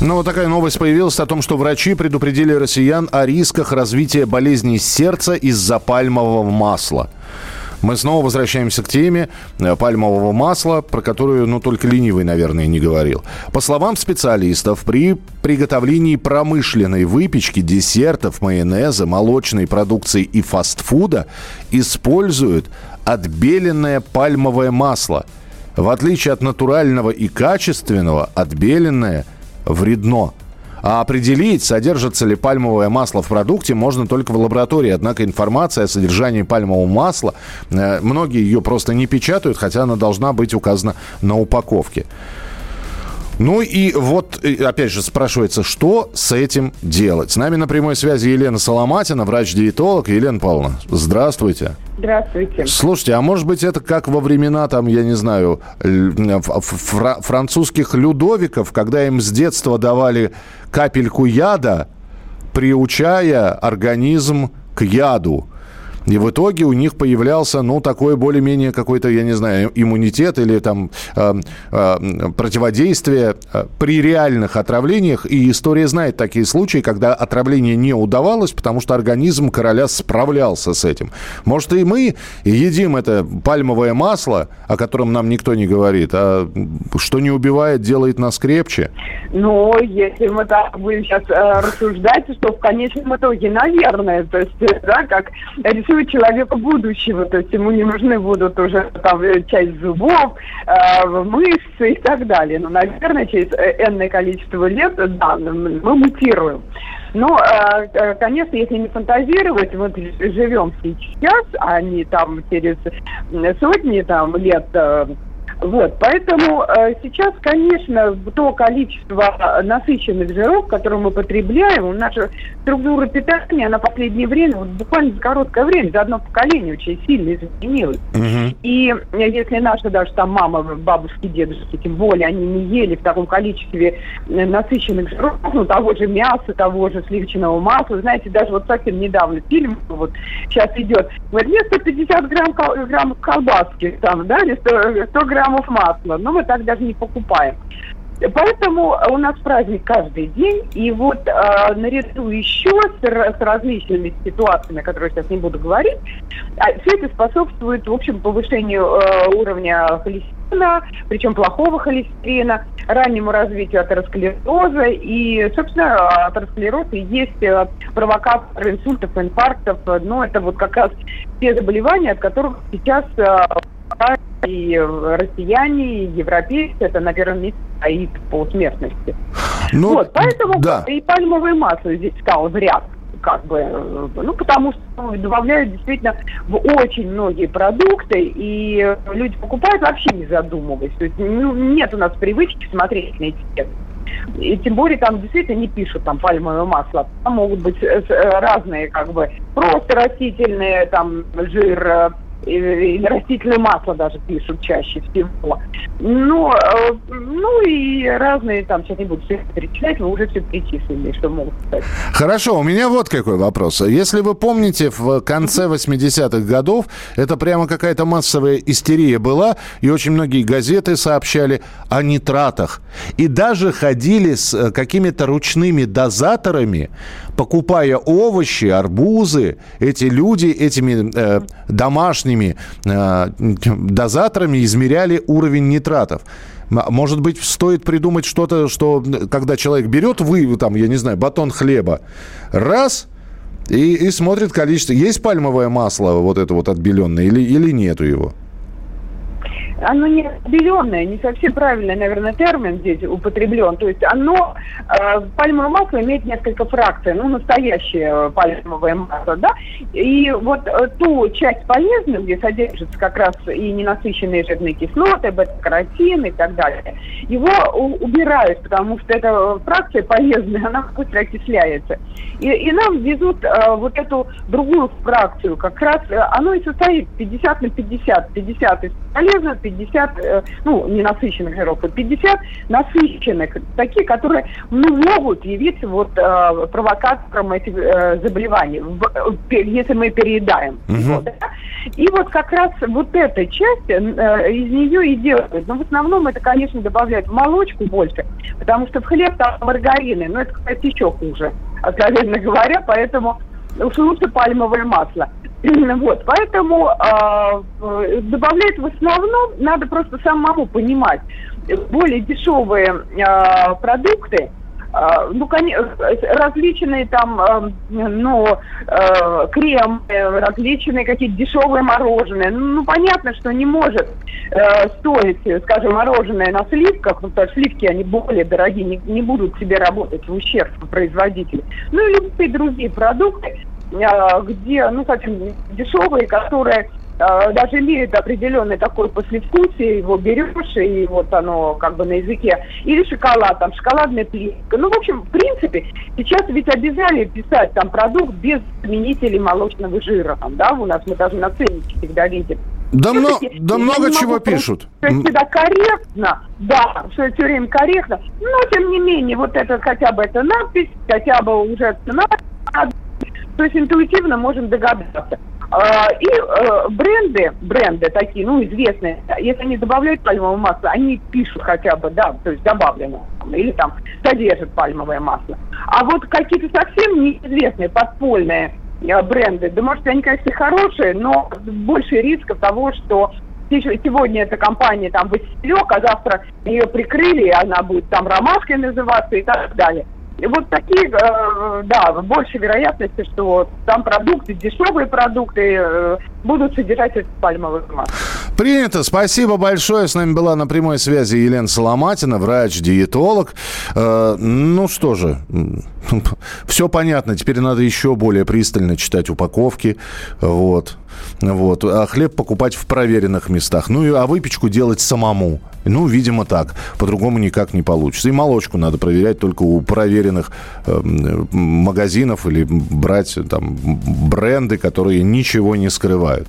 Ну, вот такая новость появилась о том, что врачи предупредили россиян о рисках развития болезней сердца из-за пальмового масла. Мы снова возвращаемся к теме э, пальмового масла, про которую, ну, только ленивый, наверное, не говорил. По словам специалистов, при приготовлении промышленной выпечки, десертов, майонеза, молочной продукции и фастфуда используют отбеленное пальмовое масло. В отличие от натурального и качественного, отбеленное вредно. А определить, содержится ли пальмовое масло в продукте, можно только в лаборатории. Однако информация о содержании пальмового масла, э, многие ее просто не печатают, хотя она должна быть указана на упаковке. Ну и вот, э, опять же, спрашивается, что с этим делать? С нами на прямой связи Елена Соломатина, врач-диетолог. Елена Павловна, здравствуйте. Здравствуйте. Слушайте, а может быть это как во времена, там, я не знаю, ф- фра- французских людовиков, когда им с детства давали капельку яда, приучая организм к яду. И в итоге у них появлялся, ну, такой более-менее какой-то, я не знаю, иммунитет или там э, э, противодействие э, при реальных отравлениях. И история знает такие случаи, когда отравление не удавалось, потому что организм короля справлялся с этим. Может, и мы едим это пальмовое масло, о котором нам никто не говорит, а что не убивает, делает нас крепче. Ну, если мы так будем сейчас э, рассуждать, что в конечном итоге, наверное, то есть, да, как рисует человека будущего, то есть ему не нужны будут уже там э, часть зубов, э, мышцы и так далее. Но, наверное, через э, энное количество лет, да, мы мутируем. Но, конечно, если не фантазировать, вот живем сейчас, а не там через сотни там лет вот, поэтому э, сейчас, конечно, то количество насыщенных жиров, которые мы потребляем, наша структура питания на последнее время, вот буквально за короткое время, за одно поколение очень сильно изменилась. И э, если наши даже там мама, бабушки, дедушки, тем более, они не ели в таком количестве э, насыщенных жиров, ну, того же мяса, того же сливочного масла, знаете, даже вот совсем недавно фильм, вот сейчас идет, говорит, мне 150 грамм, кол- граммов колбаски, там, да, или 100, 100 граммов масла, но мы так даже не покупаем. Поэтому у нас праздник каждый день, и вот э, наряду еще с, с различными ситуациями, о которых сейчас не буду говорить, а, все это способствует, в общем, повышению э, уровня холестерина, причем плохого холестерина, раннему развитию атеросклероза, и, собственно, атеросклероз и есть провокатор инсультов, инфарктов, ну, это вот как раз те заболевания, от которых сейчас э, и россияне, и европейцы, это на первом месте стоит по смертности. Ну, вот, поэтому да. и пальмовое масло здесь стало в ряд как бы, ну, потому что добавляют действительно в очень многие продукты, и люди покупают вообще не задумываясь. То есть ну, нет у нас привычки смотреть на этикетку. И тем более там действительно не пишут там пальмовое масло. Там могут быть э, э, разные, как бы, просто растительные, там, жир, э, и- растительное масло даже пишут чаще всего. Ну, э, ну и разные там, сейчас не буду все перечислять, вы уже все перечислили, что могут сказать. Хорошо, у меня вот какой вопрос. Если вы помните, в конце 80-х годов это прямо какая-то массовая истерия была, и очень многие газеты сообщали о нитратах. И даже ходили с э, какими-то ручными дозаторами, покупая овощи, арбузы. Эти люди этими э, домашними э, дозаторами измеряли уровень нитратов. Может быть, стоит придумать что-то, что когда человек берет, вы, там, я не знаю, батон хлеба, раз, и, и смотрит количество. Есть пальмовое масло вот это вот отбеленное или, или нету его? Оно не разделенное, не совсем правильный, наверное, термин здесь употреблен. То есть оно, э, пальмовое масло имеет несколько фракций, ну, настоящее пальмовое масло, да, и вот э, ту часть полезную, где содержатся как раз и ненасыщенные жирные кислоты, бета-каротин и так далее, его убирают, потому что эта фракция полезная, она быстро окисляется. И, и нам везут э, вот эту другую фракцию, как раз э, оно и состоит 50 на 50, 50 из полезных, 50, э, ну, ненасыщенных жиров, и 50 насыщенных, такие, которые ну, могут явиться вот э, провокатором этих э, заболеваний, в, э, если мы переедаем. Угу. Вот, да? И вот как раз вот эта часть, э, из нее и делают. Но в основном это, конечно, добавляют в молочку больше, потому что в хлеб там маргарины, но это, кстати, еще хуже, откровенно говоря, поэтому уж лучше пальмовое масло. Вот, поэтому э, добавлять в основном надо просто самому понимать. Более дешевые э, продукты, э, ну, конечно, различные там, э, ну, э, крем, различные какие-то дешевые мороженые. Ну, понятно, что не может э, стоить, скажем, мороженое на сливках, потому что сливки, они более дорогие, не, не будут себе работать в ущерб производителю. Ну, и любые другие продукты, а, где, ну, совсем дешевые, которые а, даже имеют определенный такой послевкусие, его берешь, и вот оно как бы на языке. Или шоколад, там шоколадная плитка. Ну, в общем, в принципе, сейчас ведь обязали писать там продукт без заменителей молочного жира. Там, да, у нас мы даже на ценнике всегда видим. Да, мно, да много чего пишут. Что всегда корректно, да, что все время корректно. Но, тем не менее, вот это хотя бы эта надпись, хотя бы уже цена то есть интуитивно можем догадаться. А, и э, бренды, бренды такие, ну, известные, если они добавляют пальмовое масло, они пишут хотя бы, да, то есть добавлено, или там содержит пальмовое масло. А вот какие-то совсем неизвестные, подпольные э, бренды, да, может, они, конечно, хорошие, но больше рисков того, что сегодня эта компания там Василек, а завтра ее прикрыли, и она будет там ромашкой называться и так далее вот такие, э, да, больше вероятности, что там продукты, дешевые продукты э, будут содержать это пальмовое масло. Принято. Спасибо большое. С нами была на прямой связи Елена Соломатина, врач-диетолог. Э, ну что же, все понятно. Теперь надо еще более пристально читать упаковки. Вот. Вот. А хлеб покупать в проверенных местах. Ну, и, а выпечку делать самому. Ну, видимо, так. По-другому никак не получится. И молочку надо проверять только у проверенных э, магазинов или брать там бренды, которые ничего не скрывают.